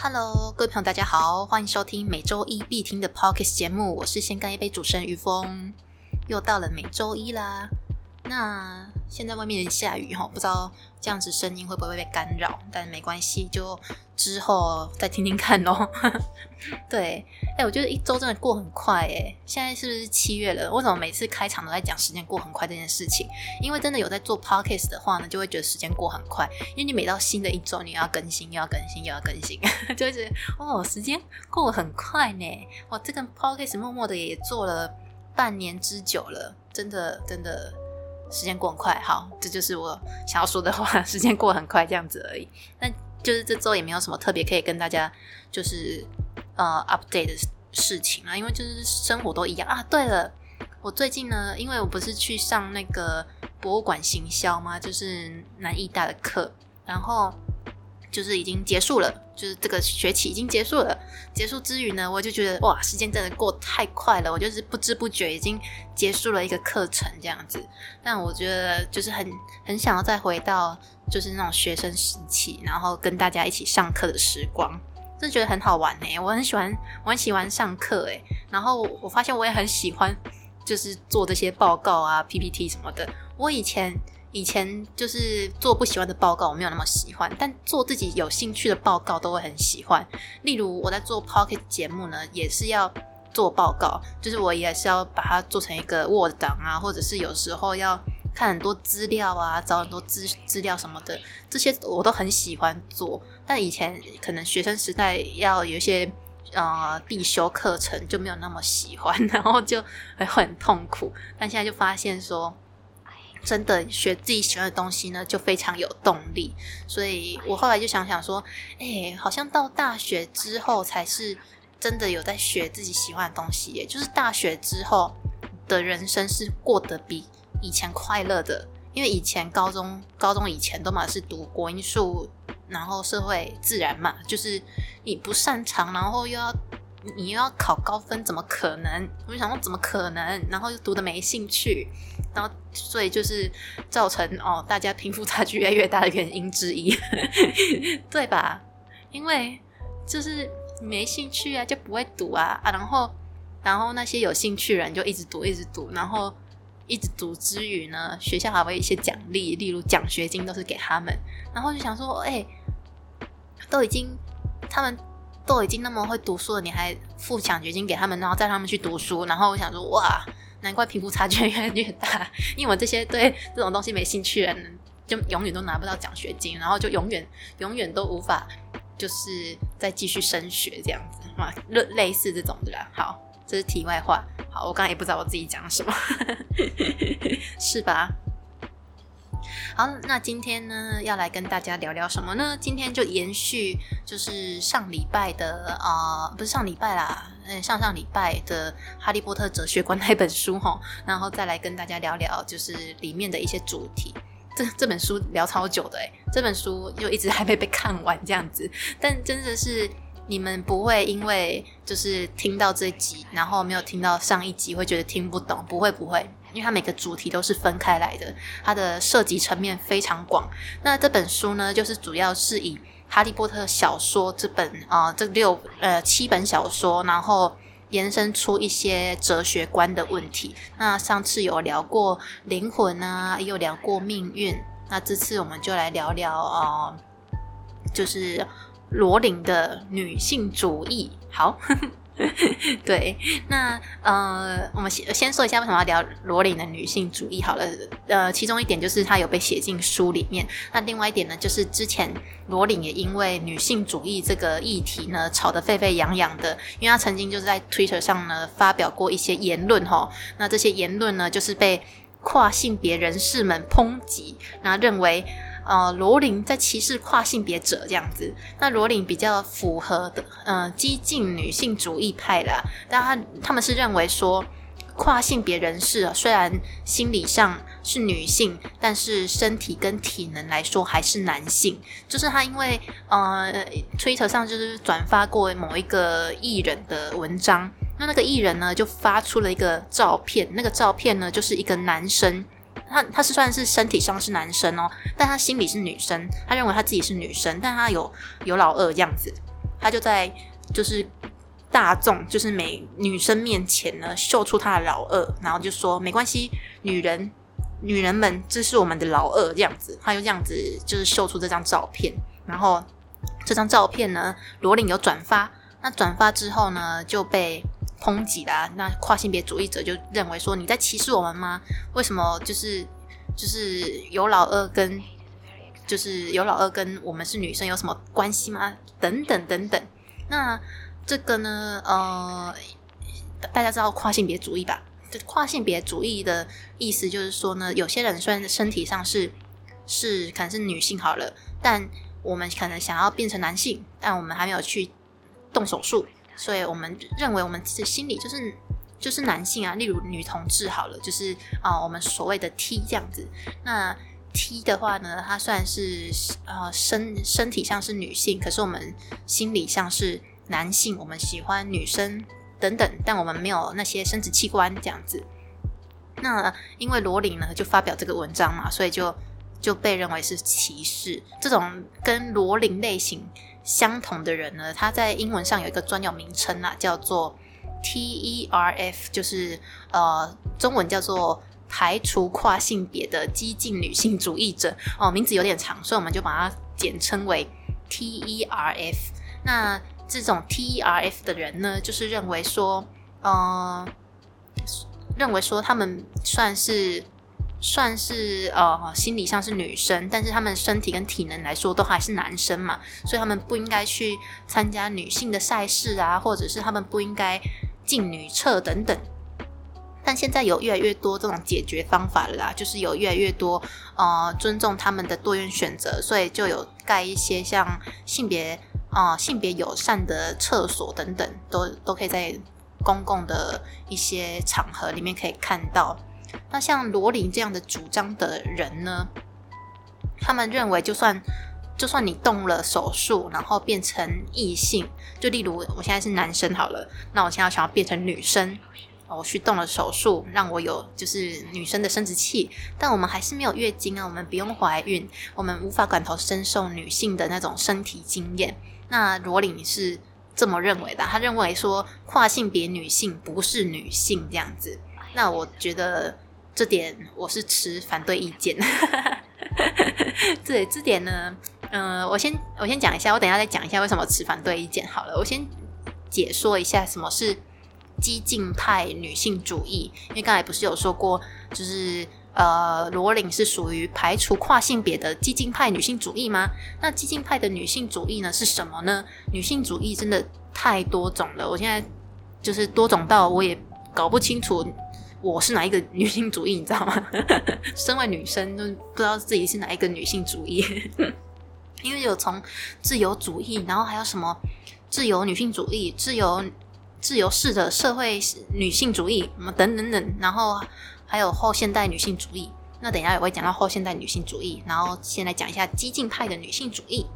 Hello，各位朋友，大家好，欢迎收听每周一必听的 Podcast 节目，我是先干一杯主持人于峰，又到了每周一啦。那现在外面下雨哈，不知道这样子声音会不会被干扰，但没关系，就之后再听听看咯。对，哎，我觉得一周真的过很快哎，现在是不是七月了？为什么每次开场都在讲时间过很快这件事情？因为真的有在做 podcast 的话呢，就会觉得时间过很快，因为你每到新的一周，你要更新，又要更新，又要更新，就会觉得哦，时间过很快呢。哇，这个 podcast 默默的也做了半年之久了，真的，真的。时间过很快，好，这就是我想要说的话。时间过很快，这样子而已。那就是这周也没有什么特别可以跟大家就是呃 update 的事情啊，因为就是生活都一样啊。对了，我最近呢，因为我不是去上那个博物馆行销吗？就是南艺大的课，然后。就是已经结束了，就是这个学期已经结束了。结束之余呢，我就觉得哇，时间真的过太快了。我就是不知不觉已经结束了一个课程这样子。但我觉得就是很很想要再回到就是那种学生时期，然后跟大家一起上课的时光，真的觉得很好玩呢。我很喜欢，我很喜欢上课诶。然后我发现我也很喜欢，就是做这些报告啊、PPT 什么的。我以前。以前就是做不喜欢的报告，我没有那么喜欢；但做自己有兴趣的报告，都会很喜欢。例如我在做 Pocket 节目呢，也是要做报告，就是我也是要把它做成一个 Word 档啊，或者是有时候要看很多资料啊，找很多资资料什么的，这些我都很喜欢做。但以前可能学生时代要有一些呃必修课程，就没有那么喜欢，然后就会很痛苦。但现在就发现说。真的学自己喜欢的东西呢，就非常有动力。所以我后来就想想说，哎，好像到大学之后才是真的有在学自己喜欢的东西。耶。就是大学之后的人生是过得比以前快乐的，因为以前高中高中以前都嘛是读国英数，然后社会自然嘛，就是你不擅长，然后又要。你又要考高分，怎么可能？我就想说，怎么可能？然后又读的没兴趣，然后所以就是造成哦，大家贫富差距越来越大的原因之一，对吧？因为就是没兴趣啊，就不会读啊啊！然后然后那些有兴趣人就一直读，一直读，然后一直读之余呢，学校还会一些奖励，例如奖学金都是给他们。然后就想说，哎，都已经他们。都已经那么会读书了，你还付奖学金给他们，然后带他们去读书。然后我想说，哇，难怪贫富差距越来越大，因为我这些对这种东西没兴趣的人，就永远都拿不到奖学金，然后就永远永远都无法就是再继续升学这样子啊，类类似这种的啦。好，这是题外话。好，我刚才也不知道我自己讲什么，是吧？好，那今天呢，要来跟大家聊聊什么呢？今天就延续，就是上礼拜的啊，不是上礼拜啦，嗯，上上礼拜的《哈利波特哲学观》那本书哈，然后再来跟大家聊聊，就是里面的一些主题。这这本书聊超久的诶，这本书又一直还没被看完这样子，但真的是你们不会因为就是听到这集，然后没有听到上一集，会觉得听不懂，不会不会。因为它每个主题都是分开来的，它的涉及层面非常广。那这本书呢，就是主要是以《哈利波特》小说这本啊，这六呃七本小说，然后延伸出一些哲学观的问题。那上次有聊过灵魂啊，也有聊过命运。那这次我们就来聊聊啊，就是罗琳的女性主义。好。呵 呵对，那呃，我们先先说一下为什么要聊罗琳的女性主义好了。呃，其中一点就是她有被写进书里面。那另外一点呢，就是之前罗琳也因为女性主义这个议题呢，吵得沸沸扬扬的。因为她曾经就是在 Twitter 上呢发表过一些言论哈。那这些言论呢，就是被跨性别人士们抨击，然后认为。呃，罗琳在歧视跨性别者这样子，那罗琳比较符合的，呃，激进女性主义派啦。但他他们是认为说，跨性别人士啊，虽然心理上是女性，但是身体跟体能来说还是男性。就是他因为呃，Twitter 上就是转发过某一个艺人的文章，那那个艺人呢就发出了一个照片，那个照片呢就是一个男生，他他是算是身体上是男生哦，但他心里是女生，他认为他自己是女生，但他有有老二这样子，他就在就是。大众就是美女生面前呢，秀出他的老二，然后就说没关系，女人女人们，这是我们的老二这样子，他就这样子就是秀出这张照片，然后这张照片呢，罗琳有转发，那转发之后呢，就被抨击啦。那跨性别主义者就认为说你在歧视我们吗？为什么就是就是有老二跟就是有老二跟我们是女生有什么关系吗？等等等等，那。这个呢，呃，大家知道跨性别主义吧？这跨性别主义的意思就是说呢，有些人虽然身体上是是可能是女性好了，但我们可能想要变成男性，但我们还没有去动手术，所以我们认为我们的心理就是就是男性啊。例如女同志好了，就是啊，我们所谓的 T 这样子。那 T 的话呢，它算是呃身身体上是女性，可是我们心理上是。男性，我们喜欢女生等等，但我们没有那些生殖器官这样子。那因为罗琳呢就发表这个文章嘛，所以就就被认为是歧视。这种跟罗琳类型相同的人呢，他在英文上有一个专有名称啊，叫做 TERF，就是呃中文叫做排除跨性别的激进女性主义者。哦，名字有点长，所以我们就把它简称为 TERF。那这种 T E R F 的人呢，就是认为说，呃，认为说他们算是算是呃心理上是女生，但是他们身体跟体能来说都还是男生嘛，所以他们不应该去参加女性的赛事啊，或者是他们不应该进女厕等等。但现在有越来越多这种解决方法了啦，就是有越来越多呃尊重他们的多元选择，所以就有盖一些像性别。啊，性别友善的厕所等等，都都可以在公共的一些场合里面可以看到。那像罗琳这样的主张的人呢，他们认为，就算就算你动了手术，然后变成异性，就例如我现在是男生好了，那我现在想要变成女生，我去动了手术，让我有就是女生的生殖器，但我们还是没有月经啊，我们不用怀孕，我们无法感同身受女性的那种身体经验。那罗琳是这么认为的，他认为说跨性别女性不是女性这样子。那我觉得这点我是持反对意见。对这点呢，嗯，我先我先讲一下，我等一下再讲一下为什么持反对意见好了。我先解说一下什么是激进派女性主义，因为刚才不是有说过，就是。呃，罗琳是属于排除跨性别的激进派女性主义吗？那激进派的女性主义呢是什么呢？女性主义真的太多种了，我现在就是多种到我也搞不清楚我是哪一个女性主义，你知道吗？身为女生都不知道自己是哪一个女性主义，因为有从自由主义，然后还有什么自由女性主义、自由自由式的社会女性主义，什么等等等，然后。还有后现代女性主义，那等一下也会讲到后现代女性主义。然后先来讲一下激进派的女性主义。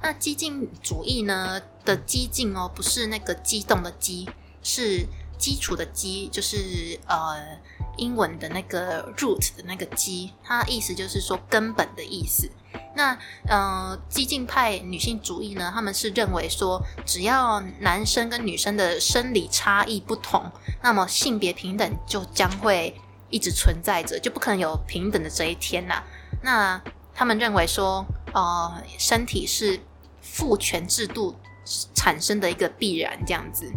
那激进主义呢的激进哦，不是那个激动的激，是基础的基，就是呃英文的那个 root 的那个基，它的意思就是说根本的意思。那呃激进派女性主义呢，他们是认为说，只要男生跟女生的生理差异不同，那么性别平等就将会。一直存在着，就不可能有平等的这一天呐。那他们认为说，呃，身体是父权制度产生的一个必然，这样子。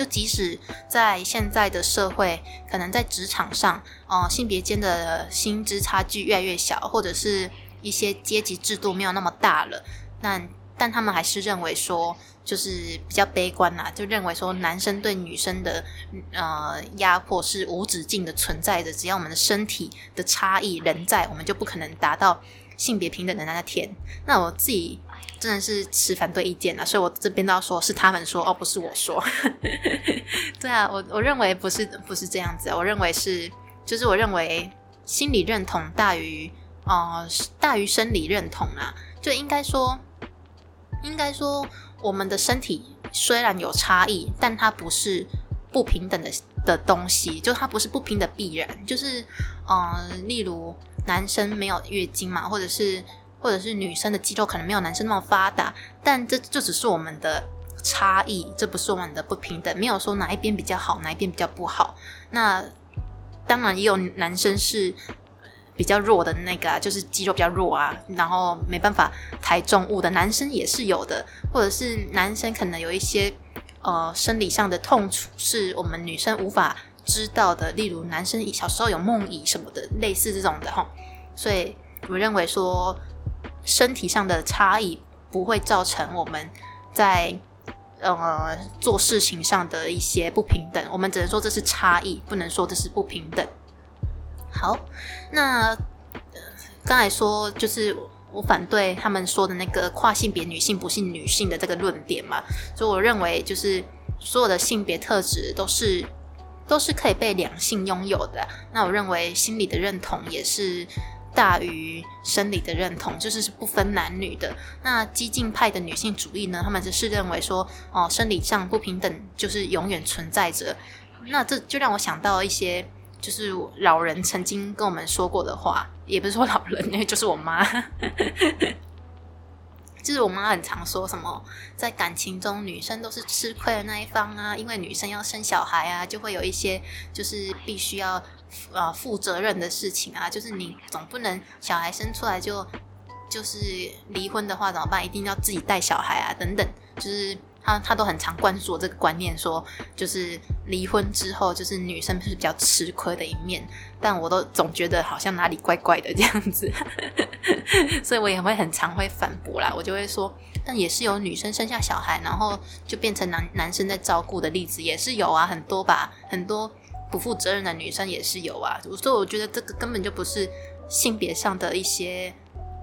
就即使在现在的社会，可能在职场上，呃，性别间的薪资差距越来越小，或者是一些阶级制度没有那么大了，那但他们还是认为说。就是比较悲观啦，就认为说男生对女生的呃压迫是无止境的存在的，只要我们的身体的差异仍在，我们就不可能达到性别平等的那天。那我自己真的是持反对意见啊，所以我这边都要说是他们说，哦，不是我说。对啊，我我认为不是不是这样子，我认为是，就是我认为心理认同大于呃大于生理认同啊，就应该说应该说我们的身体虽然有差异，但它不是不平等的的东西，就它不是不平的必然，就是呃例如男生没有月经嘛，或者是。或者是女生的肌肉可能没有男生那么发达，但这就只是我们的差异，这不是我们的不平等。没有说哪一边比较好，哪一边比较不好。那当然也有男生是比较弱的那个，就是肌肉比较弱啊，然后没办法抬重物的男生也是有的。或者是男生可能有一些呃生理上的痛楚，是我们女生无法知道的，例如男生小时候有梦遗什么的，类似这种的哈。所以我认为说。身体上的差异不会造成我们在呃做事情上的一些不平等，我们只能说这是差异，不能说这是不平等。好，那刚才说就是我反对他们说的那个跨性别女性不是女性的这个论点嘛，所以我认为就是所有的性别特质都是都是可以被两性拥有的。那我认为心理的认同也是。大于生理的认同，就是是不分男女的。那激进派的女性主义呢？他们只是认为说，哦，生理上不平等就是永远存在着。那这就让我想到一些，就是老人曾经跟我们说过的话，也不是说老人，因为就是我妈。就是我妈很常说什么，在感情中女生都是吃亏的那一方啊，因为女生要生小孩啊，就会有一些就是必须要呃负责任的事情啊，就是你总不能小孩生出来就就是离婚的话怎么办？一定要自己带小孩啊，等等，就是。他他都很常灌输这个观念，说就是离婚之后，就是女生是比较吃亏的一面。但我都总觉得好像哪里怪怪的这样子，所以我也会很常会反驳啦。我就会说，但也是有女生生下小孩，然后就变成男男生在照顾的例子，也是有啊，很多吧，很多不负责任的女生也是有啊。所以我觉得这个根本就不是性别上的一些。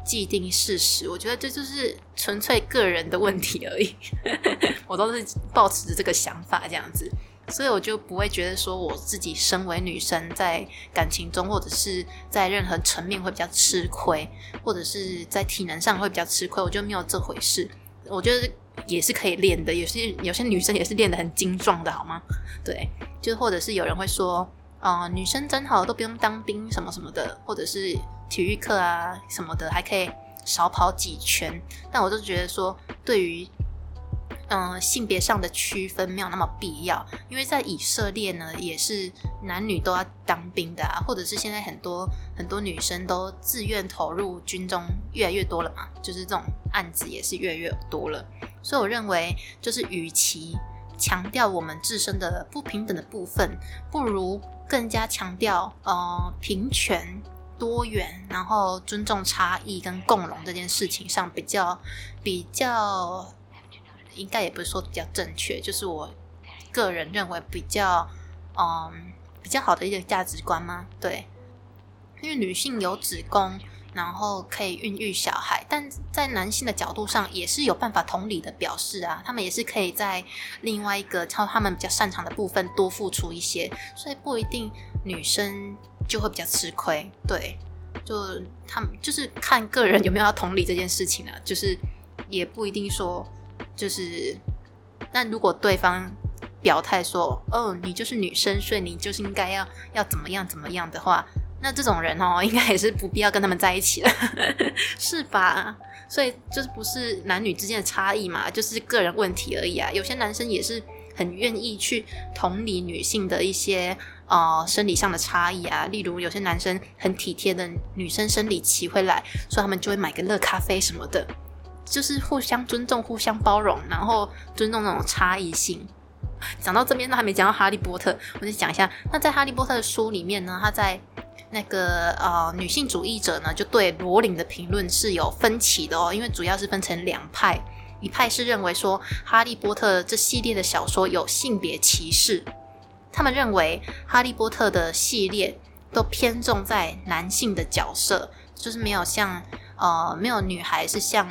既定事实，我觉得这就是纯粹个人的问题而已。我都是抱持着这个想法这样子，所以我就不会觉得说我自己身为女生在感情中或者是在任何层面会比较吃亏，或者是在体能上会比较吃亏，我觉得没有这回事。我觉得也是可以练的，有些有些女生也是练得很精壮的，好吗？对，就或者是有人会说，啊，女生真好，都不用当兵什么什么的，或者是。体育课啊什么的，还可以少跑几圈，但我就觉得说，对于嗯性别上的区分没有那么必要，因为在以色列呢，也是男女都要当兵的啊，或者是现在很多很多女生都自愿投入军中，越来越多了嘛，就是这种案子也是越来越多了，所以我认为，就是与其强调我们自身的不平等的部分，不如更加强调呃平权。多元，然后尊重差异跟共荣这件事情上比较比较，应该也不是说比较正确，就是我个人认为比较嗯比较好的一个价值观吗？对，因为女性有子宫，然后可以孕育小孩，但在男性的角度上也是有办法同理的表示啊，他们也是可以在另外一个超他们比较擅长的部分多付出一些，所以不一定女生。就会比较吃亏，对，就他们就是看个人有没有要同理这件事情啊，就是也不一定说，就是，但如果对方表态说，哦，你就是女生，所以你就是应该要要怎么样怎么样的话，那这种人哦，应该也是不必要跟他们在一起了，是吧？所以就是不是男女之间的差异嘛，就是个人问题而已啊。有些男生也是很愿意去同理女性的一些。呃，生理上的差异啊，例如有些男生很体贴的女生生理期会来，所以他们就会买个热咖啡什么的，就是互相尊重、互相包容，然后尊重那种差异性。讲到这边都还没讲到哈利波特，我就讲一下。那在哈利波特的书里面呢，他在那个呃女性主义者呢，就对罗琳的评论是有分歧的哦，因为主要是分成两派，一派是认为说哈利波特这系列的小说有性别歧视。他们认为《哈利波特》的系列都偏重在男性的角色，就是没有像呃没有女孩是像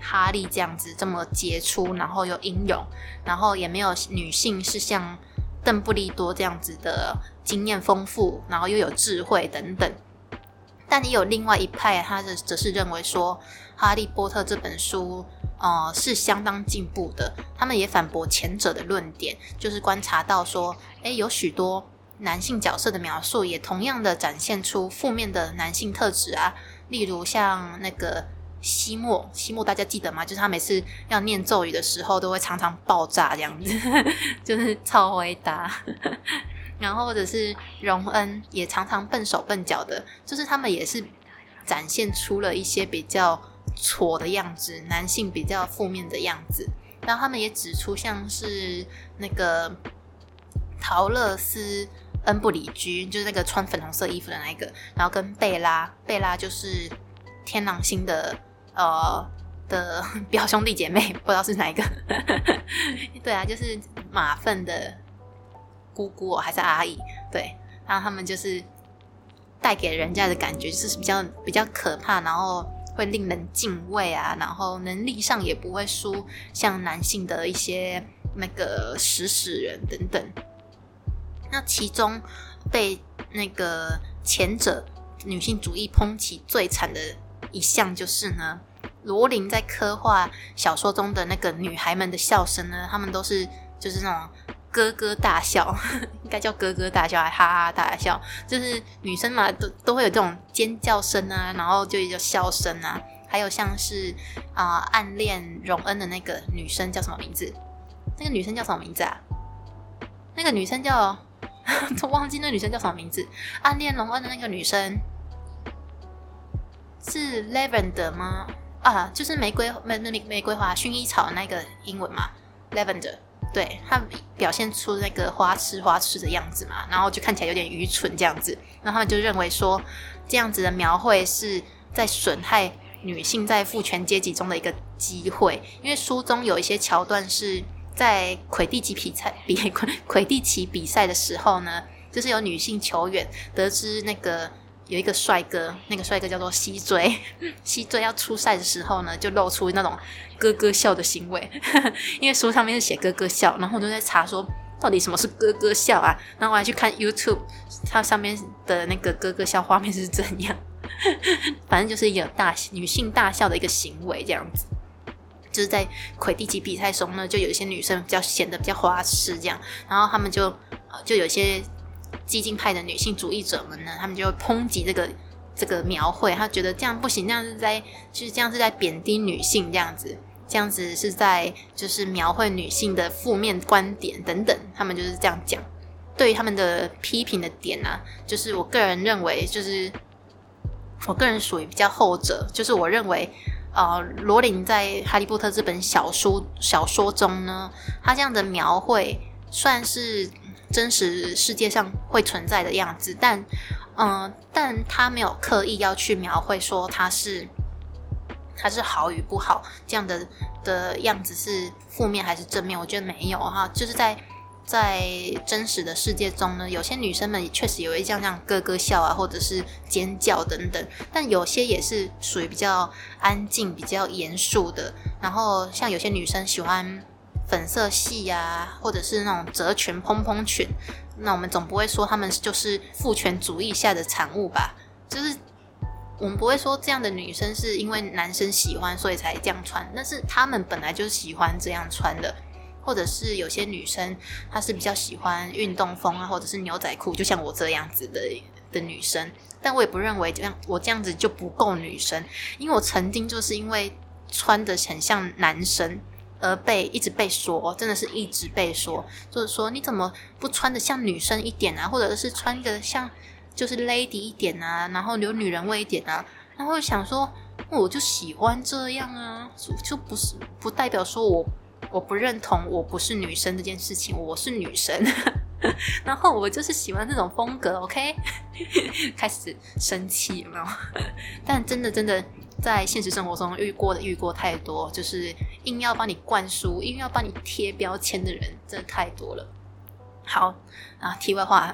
哈利这样子这么杰出，然后又英勇，然后也没有女性是像邓布利多这样子的经验丰富，然后又有智慧等等。但也有另外一派，他的则是认为说，《哈利波特》这本书，呃，是相当进步的。他们也反驳前者的论点，就是观察到说，诶，有许多男性角色的描述，也同样的展现出负面的男性特质啊。例如像那个西莫，西莫大家记得吗？就是他每次要念咒语的时候，都会常常爆炸这样子，就是超回答。然后或者是荣恩也常常笨手笨脚的，就是他们也是展现出了一些比较挫的样子，男性比较负面的样子。然后他们也指出，像是那个陶乐斯恩布里居，就是那个穿粉红色衣服的那个，然后跟贝拉，贝拉就是天狼星的呃的表兄弟姐妹，不知道是哪一个。对啊，就是马粪的。姑姑还是阿姨，对，然后他们就是带给人家的感觉就是比较比较可怕，然后会令人敬畏啊，然后能力上也不会输像男性的一些那个食死人等等。那其中被那个前者女性主义抨击最惨的一项就是呢，罗琳在刻画小说中的那个女孩们的笑声呢，她们都是就是那种。咯咯大笑，应该叫咯咯大笑，还哈哈大笑，就是女生嘛，都都会有这种尖叫声啊，然后就有笑声啊，还有像是啊暗恋荣恩的那个女生叫什么名字？那个女生叫什么名字啊？那个女生叫，我忘记那女生叫什么名字。暗恋荣恩的那个女生是 Lavender 吗？啊，就是玫瑰玫玫玫瑰花薰衣草那个英文嘛，Lavender。对他表现出那个花痴花痴的样子嘛，然后就看起来有点愚蠢这样子，然后他们就认为说这样子的描绘是在损害女性在父权阶级中的一个机会，因为书中有一些桥段是在魁地奇比赛比魁 魁地奇比赛的时候呢，就是有女性球员得知那个。有一个帅哥，那个帅哥叫做西追。西追要出赛的时候呢，就露出那种咯咯笑的行为，因为书上面是写咯咯笑，然后我就在查说到底什么是咯咯笑啊，然后我还去看 YouTube，它上面的那个咯咯笑画面是怎样，反正就是一个大女性大笑的一个行为这样子，就是在魁地奇比赛中呢，就有一些女生比较显得比较花痴这样，然后他们就就有些。激进派的女性主义者们呢，他们就会抨击这个这个描绘，他觉得这样不行，这样是在就是这样是在贬低女性，这样子，这样子是在就是描绘女性的负面观点等等，他们就是这样讲。对于他们的批评的点呢，就是我个人认为，就是我个人属于比较后者，就是我认为，呃，罗琳在《哈利波特》这本小说小说中呢，他这样的描绘算是。真实世界上会存在的样子，但，嗯，但他没有刻意要去描绘说他是，他是好与不好这样的的样子是负面还是正面？我觉得没有哈，就是在在真实的世界中呢，有些女生们确实也会像这样咯咯笑啊，或者是尖叫等等，但有些也是属于比较安静、比较严肃的。然后像有些女生喜欢。粉色系呀，或者是那种褶裙、蓬蓬裙，那我们总不会说他们就是父权主义下的产物吧？就是我们不会说这样的女生是因为男生喜欢所以才这样穿，那是他们本来就喜欢这样穿的。或者是有些女生她是比较喜欢运动风啊，或者是牛仔裤，就像我这样子的的女生。但我也不认为这样我这样子就不够女生，因为我曾经就是因为穿的很像男生。而被一直被说，真的是一直被说，就是说你怎么不穿的像女生一点啊，或者是穿的像就是 lady 一点啊，然后有女人味一点啊，然后想说我就喜欢这样啊，就不是不代表说我我不认同我不是女生这件事情，我是女生，然后我就是喜欢这种风格，OK，开始生气有没有？但真的真的。在现实生活中遇过的遇过太多，就是硬要帮你灌输、硬要帮你贴标签的人，真的太多了。好啊，题外话，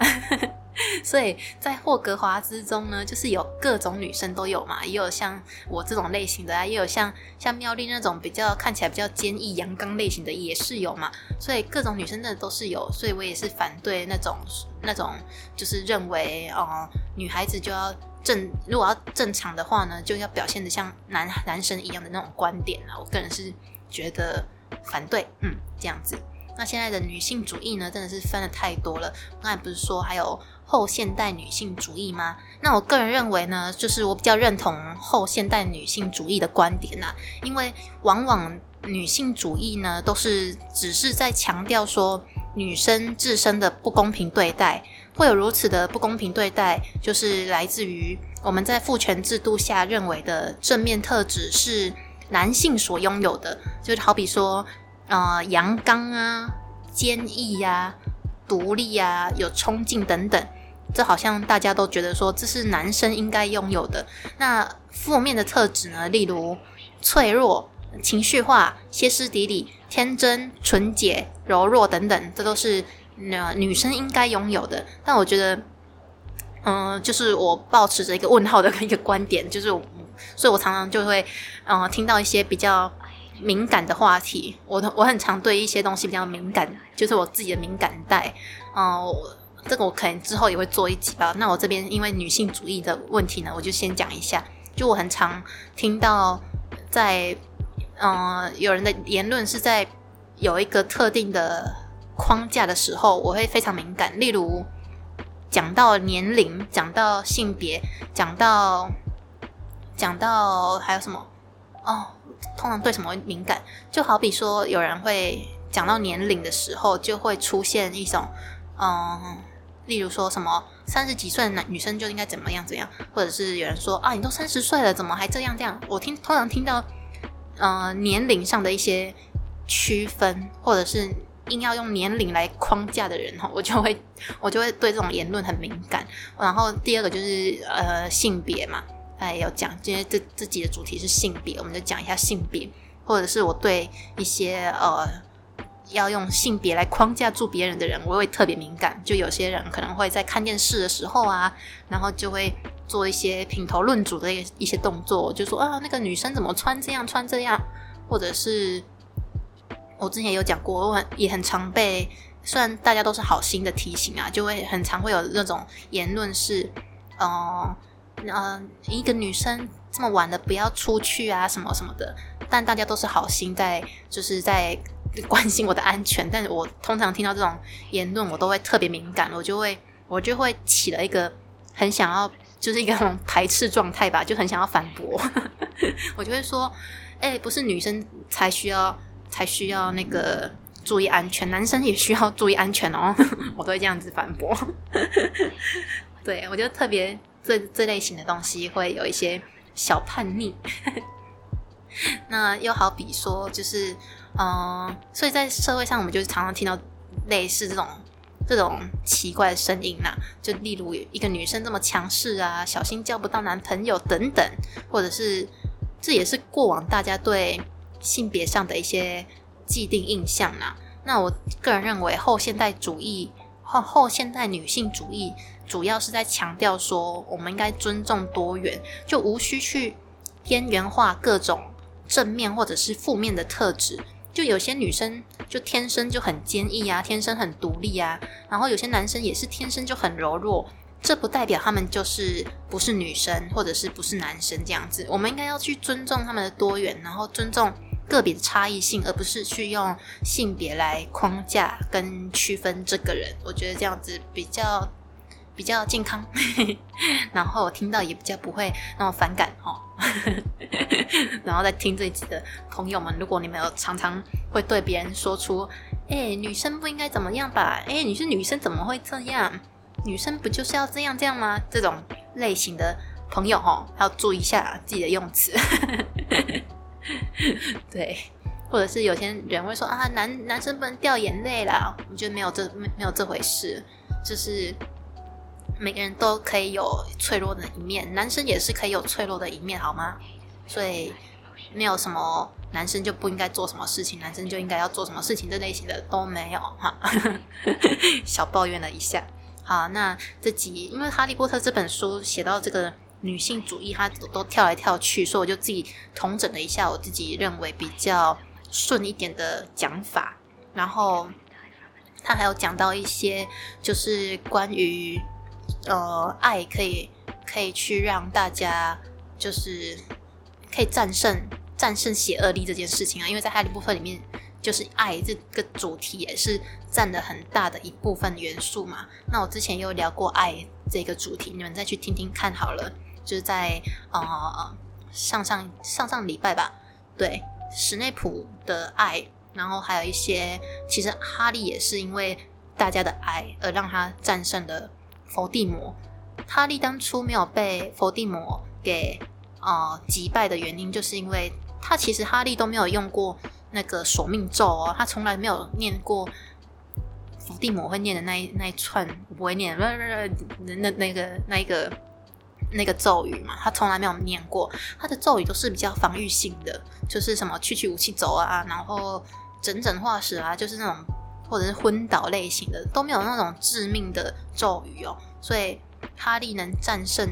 所以在霍格华兹中呢，就是有各种女生都有嘛，也有像我这种类型的啊，也有像像妙丽那种比较看起来比较坚毅阳刚类型的也是有嘛。所以各种女生的都是有，所以我也是反对那种那种就是认为哦，女孩子就要正，如果要正常的话呢，就要表现的像男男生一样的那种观点啊。我个人是觉得反对，嗯，这样子。那现在的女性主义呢，真的是分的太多了。刚才不是说还有后现代女性主义吗？那我个人认为呢，就是我比较认同后现代女性主义的观点呐，因为往往女性主义呢，都是只是在强调说女生自身的不公平对待，会有如此的不公平对待，就是来自于我们在父权制度下认为的正面特质是男性所拥有的，就好比说。呃，阳刚啊，坚毅呀，独立呀，有冲劲等等，这好像大家都觉得说这是男生应该拥有的。那负面的特质呢？例如脆弱、情绪化、歇斯底里、天真、纯洁、柔弱等等，这都是呃女生应该拥有的。但我觉得，嗯，就是我保持着一个问号的 一个观点，就是，所以我常常就会，嗯，听到一些比较。敏感的话题，我我很常对一些东西比较敏感，就是我自己的敏感带。嗯，这个我可能之后也会做一集吧。那我这边因为女性主义的问题呢，我就先讲一下。就我很常听到，在嗯有人的言论是在有一个特定的框架的时候，我会非常敏感。例如讲到年龄，讲到性别，讲到讲到还有什么哦。通常对什么敏感？就好比说，有人会讲到年龄的时候，就会出现一种，嗯，例如说什么三十几岁的男女生就应该怎么样怎样，或者是有人说啊，你都三十岁了，怎么还这样这样？我听通常听到，呃，年龄上的一些区分，或者是硬要用年龄来框架的人哈，我就会我就会对这种言论很敏感。然后第二个就是呃性别嘛。哎，要讲今天这这集的主题是性别，我们就讲一下性别，或者是我对一些呃要用性别来框架住别人的人，我会特别敏感。就有些人可能会在看电视的时候啊，然后就会做一些品头论足的一一些动作，就说啊那个女生怎么穿这样穿这样，或者是我之前有讲过，我很也很常被，虽然大家都是好心的提醒啊，就会很常会有那种言论是，嗯。嗯，一个女生这么晚了不要出去啊，什么什么的。但大家都是好心在，就是在 关心我的安全。但是我通常听到这种言论，我都会特别敏感，我就会我就会起了一个很想要，就是一个排斥状态吧，就很想要反驳。我就会说，哎，不是女生才需要才需要那个注意安全，男生也需要注意安全哦。我都会这样子反驳。对我就特别。这这类型的东西会有一些小叛逆，那又好比说，就是嗯，所以在社会上，我们就常常听到类似这种这种奇怪的声音呐，就例如一个女生这么强势啊，小心交不到男朋友等等，或者是这也是过往大家对性别上的一些既定印象啦。那我个人认为，后现代主义后后现代女性主义。主要是在强调说，我们应该尊重多元，就无需去边缘化各种正面或者是负面的特质。就有些女生就天生就很坚毅啊，天生很独立啊，然后有些男生也是天生就很柔弱，这不代表他们就是不是女生或者是不是男生这样子。我们应该要去尊重他们的多元，然后尊重个别的差异性，而不是去用性别来框架跟区分这个人。我觉得这样子比较。比较健康，然后听到也比较不会那么反感哦。然后在听这一集的朋友们，如果你们有常常会对别人说出“哎，女生不应该怎么样吧？哎，你是女生怎么会这样？女生不就是要这样这样吗？”这种类型的朋友哈，要注意一下自己的用词。对，或者是有些人会说啊，男男生不能掉眼泪啦。我觉得没有这没没有这回事，就是。每个人都可以有脆弱的一面，男生也是可以有脆弱的一面，好吗？所以没有什么男生就不应该做什么事情，男生就应该要做什么事情这类型的都没有哈。小抱怨了一下，好，那这集因为《哈利波特》这本书写到这个女性主义，它都跳来跳去，所以我就自己统整了一下我自己认为比较顺一点的讲法。然后他还有讲到一些，就是关于呃爱可以可以去让大家就是可以战胜战胜邪恶力这件事情啊，因为在《哈利波特》里面。就是爱这个主题也是占了很大的一部分元素嘛。那我之前有聊过爱这个主题，你们再去听听看好了。就是在呃上上上上礼拜吧，对史内普的爱，然后还有一些其实哈利也是因为大家的爱而让他战胜了伏地魔。哈利当初没有被伏地魔给呃击败的原因，就是因为他其实哈利都没有用过。那个索命咒哦，他从来没有念过伏地魔会念的那一那一串，我不会念，那那那个那一个那个咒语嘛，他从来没有念过。他的咒语都是比较防御性的，就是什么去去武器走啊，然后整整化石啊，就是那种或者是昏倒类型的，都没有那种致命的咒语哦。所以哈利能战胜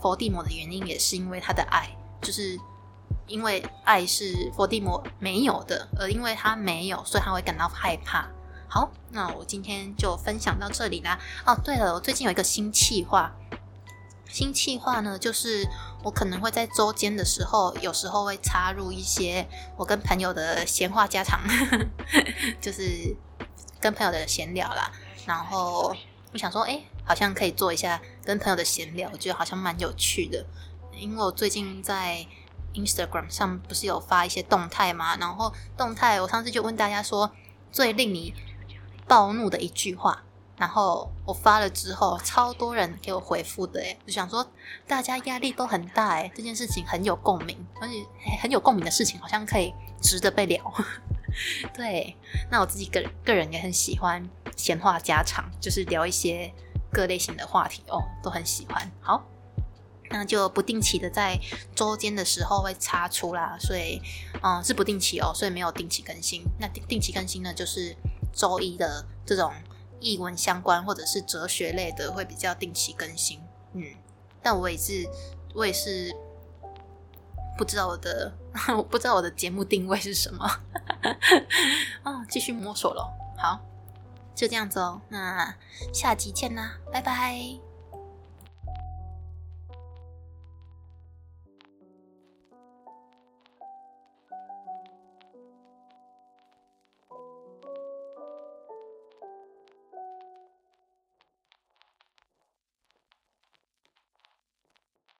伏地魔的原因，也是因为他的爱，就是。因为爱是伏地魔没有的，而因为他没有，所以他会感到害怕。好，那我今天就分享到这里啦。哦，对了，我最近有一个新计划，新计划呢，就是我可能会在周间的时候，有时候会插入一些我跟朋友的闲话家常，就是跟朋友的闲聊啦。然后我想说，哎，好像可以做一下跟朋友的闲聊，我觉得好像蛮有趣的，因为我最近在。Instagram 上不是有发一些动态吗？然后动态，我上次就问大家说最令你暴怒的一句话，然后我发了之后，超多人给我回复的，诶就想说大家压力都很大，诶这件事情很有共鸣，而且很有共鸣的事情，好像可以值得被聊。对，那我自己个个人也很喜欢闲话家常，就是聊一些各类型的话题哦，都很喜欢。好。那就不定期的在周间的时候会插出啦，所以嗯是不定期哦，所以没有定期更新。那定定期更新呢，就是周一的这种译文相关或者是哲学类的会比较定期更新。嗯，但我也是我也是不知道我的 我不知道我的节目定位是什么 哦，继续摸索咯。好，就这样子哦，那下集见啦，拜拜。